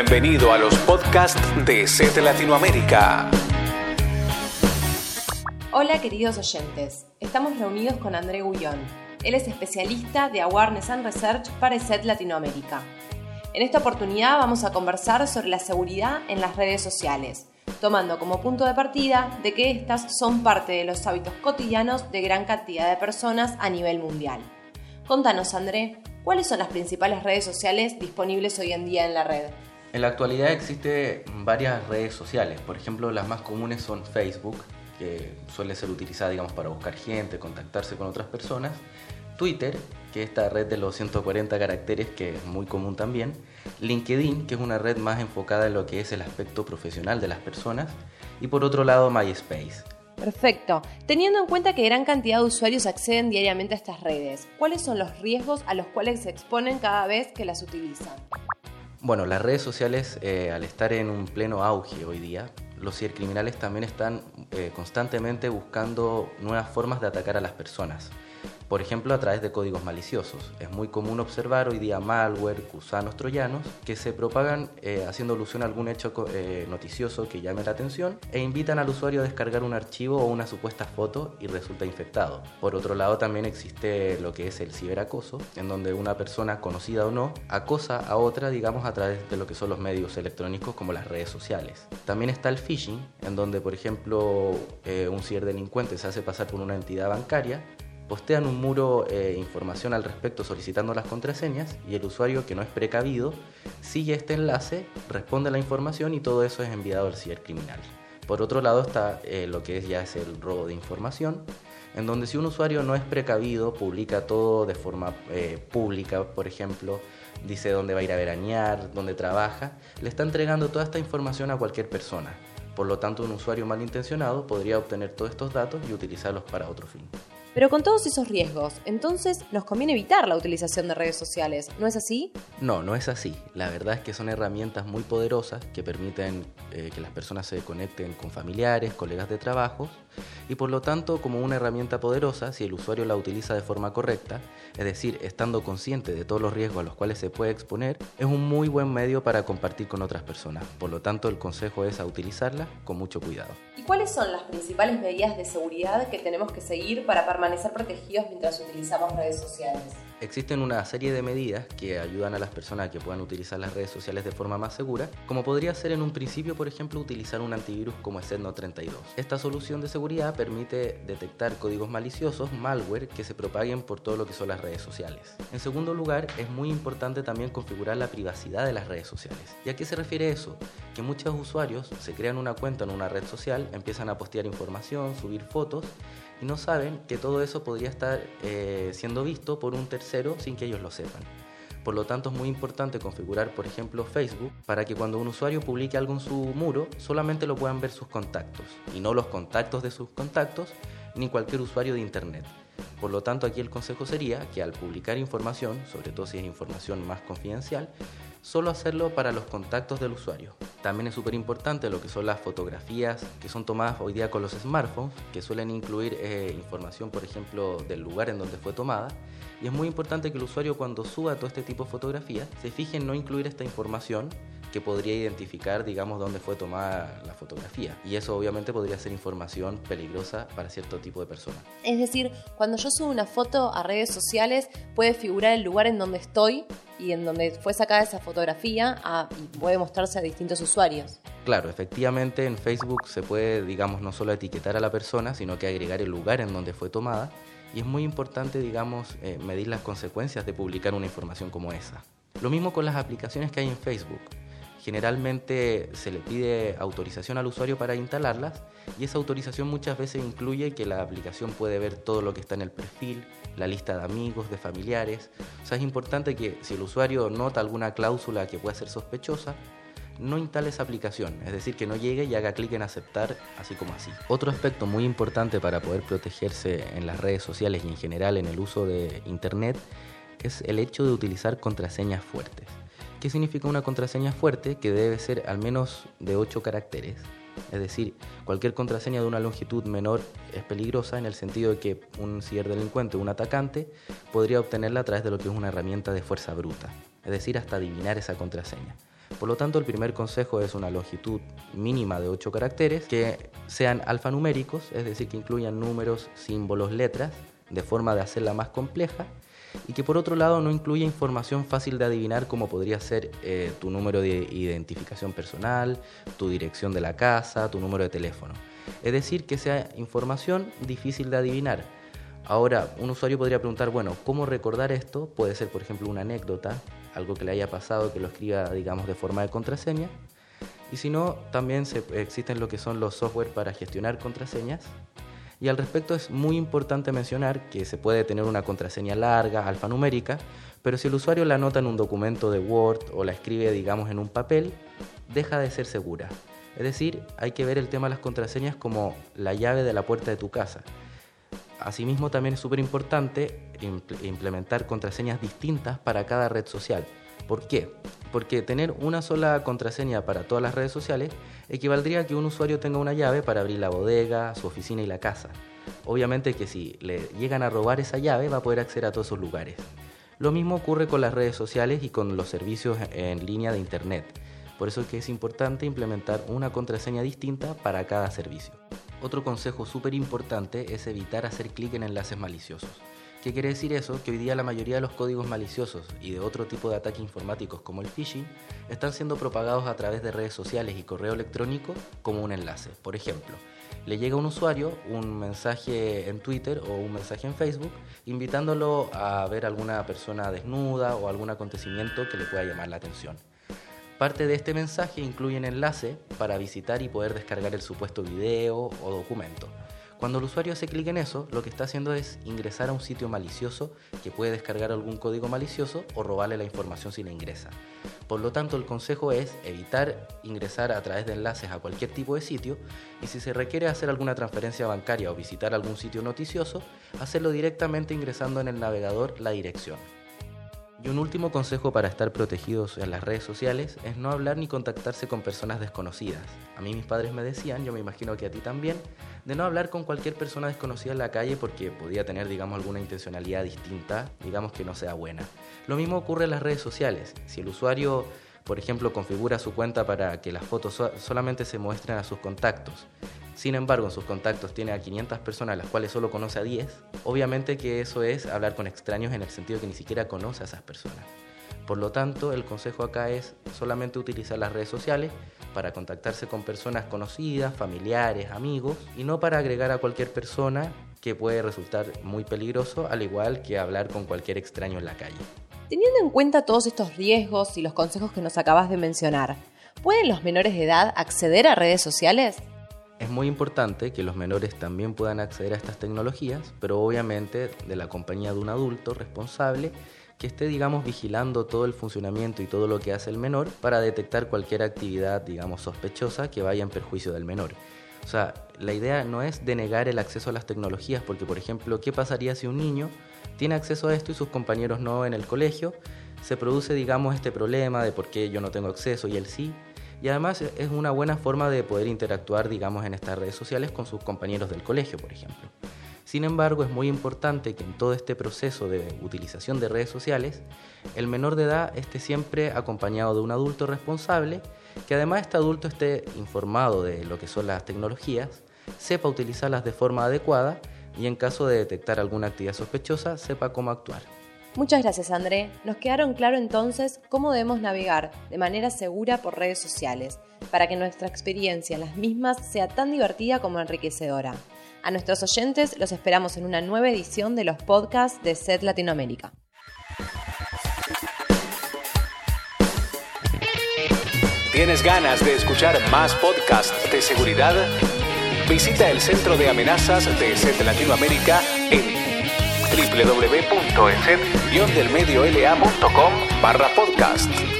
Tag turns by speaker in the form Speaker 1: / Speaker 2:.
Speaker 1: Bienvenido a los podcasts de CETE Latinoamérica.
Speaker 2: Hola queridos oyentes, estamos reunidos con André Gullón. Él es especialista de Awareness and Research para CET Latinoamérica. En esta oportunidad vamos a conversar sobre la seguridad en las redes sociales, tomando como punto de partida de que estas son parte de los hábitos cotidianos de gran cantidad de personas a nivel mundial. Contanos, André, ¿cuáles son las principales redes sociales disponibles hoy en día en la red?
Speaker 3: En la actualidad existen varias redes sociales, por ejemplo las más comunes son Facebook, que suele ser utilizada digamos para buscar gente, contactarse con otras personas, Twitter, que es esta red de los 140 caracteres que es muy común también, LinkedIn, que es una red más enfocada en lo que es el aspecto profesional de las personas, y por otro lado MySpace.
Speaker 2: Perfecto. Teniendo en cuenta que gran cantidad de usuarios acceden diariamente a estas redes, ¿cuáles son los riesgos a los cuales se exponen cada vez que las utilizan?
Speaker 3: Bueno, las redes sociales, eh, al estar en un pleno auge hoy día, los cibercriminales también están eh, constantemente buscando nuevas formas de atacar a las personas por ejemplo a través de códigos maliciosos. Es muy común observar hoy día malware, gusanos troyanos, que se propagan eh, haciendo alusión a algún hecho eh, noticioso que llame la atención e invitan al usuario a descargar un archivo o una supuesta foto y resulta infectado. Por otro lado también existe lo que es el ciberacoso, en donde una persona conocida o no acosa a otra, digamos, a través de lo que son los medios electrónicos como las redes sociales. También está el phishing, en donde por ejemplo eh, un ciberdelincuente se hace pasar por una entidad bancaria postean un muro eh, información al respecto solicitando las contraseñas y el usuario que no es precavido sigue este enlace, responde la información y todo eso es enviado al cibercriminal. Por otro lado está eh, lo que es ya es el robo de información, en donde si un usuario no es precavido, publica todo de forma eh, pública, por ejemplo, dice dónde va a ir a veranear, dónde trabaja, le está entregando toda esta información a cualquier persona. Por lo tanto, un usuario malintencionado podría obtener todos estos datos y utilizarlos para otro fin.
Speaker 2: Pero con todos esos riesgos, entonces nos conviene evitar la utilización de redes sociales, ¿no es así?
Speaker 3: No, no es así. La verdad es que son herramientas muy poderosas que permiten eh, que las personas se conecten con familiares, colegas de trabajo y por lo tanto como una herramienta poderosa, si el usuario la utiliza de forma correcta, es decir, estando consciente de todos los riesgos a los cuales se puede exponer, es un muy buen medio para compartir con otras personas. Por lo tanto, el consejo es a utilizarla con mucho cuidado.
Speaker 2: ¿Y cuáles son las principales medidas de seguridad que tenemos que seguir para permanecer protegidos mientras utilizamos redes sociales?
Speaker 3: Existen una serie de medidas que ayudan a las personas que puedan utilizar las redes sociales de forma más segura, como podría ser en un principio, por ejemplo, utilizar un antivirus como Ethernet 32. Esta solución de seguridad permite detectar códigos maliciosos, malware, que se propaguen por todo lo que son las redes sociales. En segundo lugar, es muy importante también configurar la privacidad de las redes sociales. ¿Y a qué se refiere eso? Que muchos usuarios se crean una cuenta en una red social, empiezan a postear información, subir fotos, y no saben que todo eso podría estar eh, siendo visto por un tercero sin que ellos lo sepan. Por lo tanto es muy importante configurar, por ejemplo, Facebook para que cuando un usuario publique algo en su muro solamente lo puedan ver sus contactos y no los contactos de sus contactos ni cualquier usuario de Internet. Por lo tanto, aquí el consejo sería que al publicar información, sobre todo si es información más confidencial, solo hacerlo para los contactos del usuario. También es súper importante lo que son las fotografías que son tomadas hoy día con los smartphones, que suelen incluir eh, información, por ejemplo, del lugar en donde fue tomada. Y es muy importante que el usuario cuando suba todo este tipo de fotografías se fije en no incluir esta información que podría identificar, digamos, dónde fue tomada la fotografía. Y eso obviamente podría ser información peligrosa para cierto tipo de personas.
Speaker 2: Es decir, cuando yo subo una foto a redes sociales, puede figurar el lugar en donde estoy y en donde fue sacada esa fotografía y puede mostrarse a distintos usuarios.
Speaker 3: Claro, efectivamente en Facebook se puede, digamos, no solo etiquetar a la persona, sino que agregar el lugar en donde fue tomada. Y es muy importante, digamos, eh, medir las consecuencias de publicar una información como esa. Lo mismo con las aplicaciones que hay en Facebook. Generalmente se le pide autorización al usuario para instalarlas y esa autorización muchas veces incluye que la aplicación puede ver todo lo que está en el perfil, la lista de amigos, de familiares. O sea, es importante que si el usuario nota alguna cláusula que pueda ser sospechosa, no instale esa aplicación, es decir, que no llegue y haga clic en aceptar así como así. Otro aspecto muy importante para poder protegerse en las redes sociales y en general en el uso de Internet es el hecho de utilizar contraseñas fuertes. ¿Qué significa una contraseña fuerte? Que debe ser al menos de 8 caracteres. Es decir, cualquier contraseña de una longitud menor es peligrosa en el sentido de que un ciberdelincuente o un atacante podría obtenerla a través de lo que es una herramienta de fuerza bruta, es decir, hasta adivinar esa contraseña. Por lo tanto, el primer consejo es una longitud mínima de 8 caracteres que sean alfanuméricos, es decir, que incluyan números, símbolos, letras, de forma de hacerla más compleja y que por otro lado no incluya información fácil de adivinar como podría ser eh, tu número de identificación personal, tu dirección de la casa, tu número de teléfono. Es decir, que sea información difícil de adivinar. Ahora, un usuario podría preguntar, bueno, ¿cómo recordar esto? Puede ser, por ejemplo, una anécdota, algo que le haya pasado, que lo escriba, digamos, de forma de contraseña. Y si no, también se, existen lo que son los software para gestionar contraseñas, y al respecto es muy importante mencionar que se puede tener una contraseña larga, alfanumérica, pero si el usuario la anota en un documento de Word o la escribe, digamos, en un papel, deja de ser segura. Es decir, hay que ver el tema de las contraseñas como la llave de la puerta de tu casa. Asimismo, también es súper importante implementar contraseñas distintas para cada red social. ¿Por qué? Porque tener una sola contraseña para todas las redes sociales equivaldría a que un usuario tenga una llave para abrir la bodega, su oficina y la casa. Obviamente que si le llegan a robar esa llave va a poder acceder a todos esos lugares. Lo mismo ocurre con las redes sociales y con los servicios en línea de Internet. Por eso es que es importante implementar una contraseña distinta para cada servicio. Otro consejo súper importante es evitar hacer clic en enlaces maliciosos. ¿Qué quiere decir eso? Que hoy día la mayoría de los códigos maliciosos y de otro tipo de ataques informáticos como el phishing están siendo propagados a través de redes sociales y correo electrónico como un enlace. Por ejemplo, le llega a un usuario un mensaje en Twitter o un mensaje en Facebook invitándolo a ver alguna persona desnuda o algún acontecimiento que le pueda llamar la atención. Parte de este mensaje incluye un enlace para visitar y poder descargar el supuesto video o documento. Cuando el usuario hace clic en eso, lo que está haciendo es ingresar a un sitio malicioso que puede descargar algún código malicioso o robarle la información si la ingresa. Por lo tanto, el consejo es evitar ingresar a través de enlaces a cualquier tipo de sitio y si se requiere hacer alguna transferencia bancaria o visitar algún sitio noticioso, hacerlo directamente ingresando en el navegador la dirección. Y un último consejo para estar protegidos en las redes sociales es no hablar ni contactarse con personas desconocidas. A mí mis padres me decían, yo me imagino que a ti también, de no hablar con cualquier persona desconocida en la calle porque podía tener, digamos, alguna intencionalidad distinta, digamos que no sea buena. Lo mismo ocurre en las redes sociales. Si el usuario, por ejemplo, configura su cuenta para que las fotos solamente se muestren a sus contactos, sin embargo, en sus contactos tiene a 500 personas, las cuales solo conoce a 10. Obviamente que eso es hablar con extraños en el sentido que ni siquiera conoce a esas personas. Por lo tanto, el consejo acá es solamente utilizar las redes sociales para contactarse con personas conocidas, familiares, amigos, y no para agregar a cualquier persona que puede resultar muy peligroso, al igual que hablar con cualquier extraño en la calle.
Speaker 2: Teniendo en cuenta todos estos riesgos y los consejos que nos acabas de mencionar, ¿pueden los menores de edad acceder a redes sociales?
Speaker 3: Es muy importante que los menores también puedan acceder a estas tecnologías, pero obviamente de la compañía de un adulto responsable que esté, digamos, vigilando todo el funcionamiento y todo lo que hace el menor para detectar cualquier actividad, digamos, sospechosa que vaya en perjuicio del menor. O sea, la idea no es denegar el acceso a las tecnologías, porque, por ejemplo, ¿qué pasaría si un niño tiene acceso a esto y sus compañeros no en el colegio? Se produce, digamos, este problema de por qué yo no tengo acceso y él sí, y además es una buena forma de poder interactuar, digamos, en estas redes sociales con sus compañeros del colegio, por ejemplo. Sin embargo, es muy importante que en todo este proceso de utilización de redes sociales, el menor de edad esté siempre acompañado de un adulto responsable, que además este adulto esté informado de lo que son las tecnologías, sepa utilizarlas de forma adecuada y en caso de detectar alguna actividad sospechosa, sepa cómo actuar.
Speaker 2: Muchas gracias André. Nos quedaron claro entonces cómo debemos navegar de manera segura por redes sociales para que nuestra experiencia en las mismas sea tan divertida como enriquecedora. A nuestros oyentes los esperamos en una nueva edición de los podcasts de SED Latinoamérica.
Speaker 1: ¿Tienes ganas de escuchar más podcasts de seguridad? Visita el Centro de Amenazas de SED Latinoamérica en www.eset-delmediolacom barra podcast.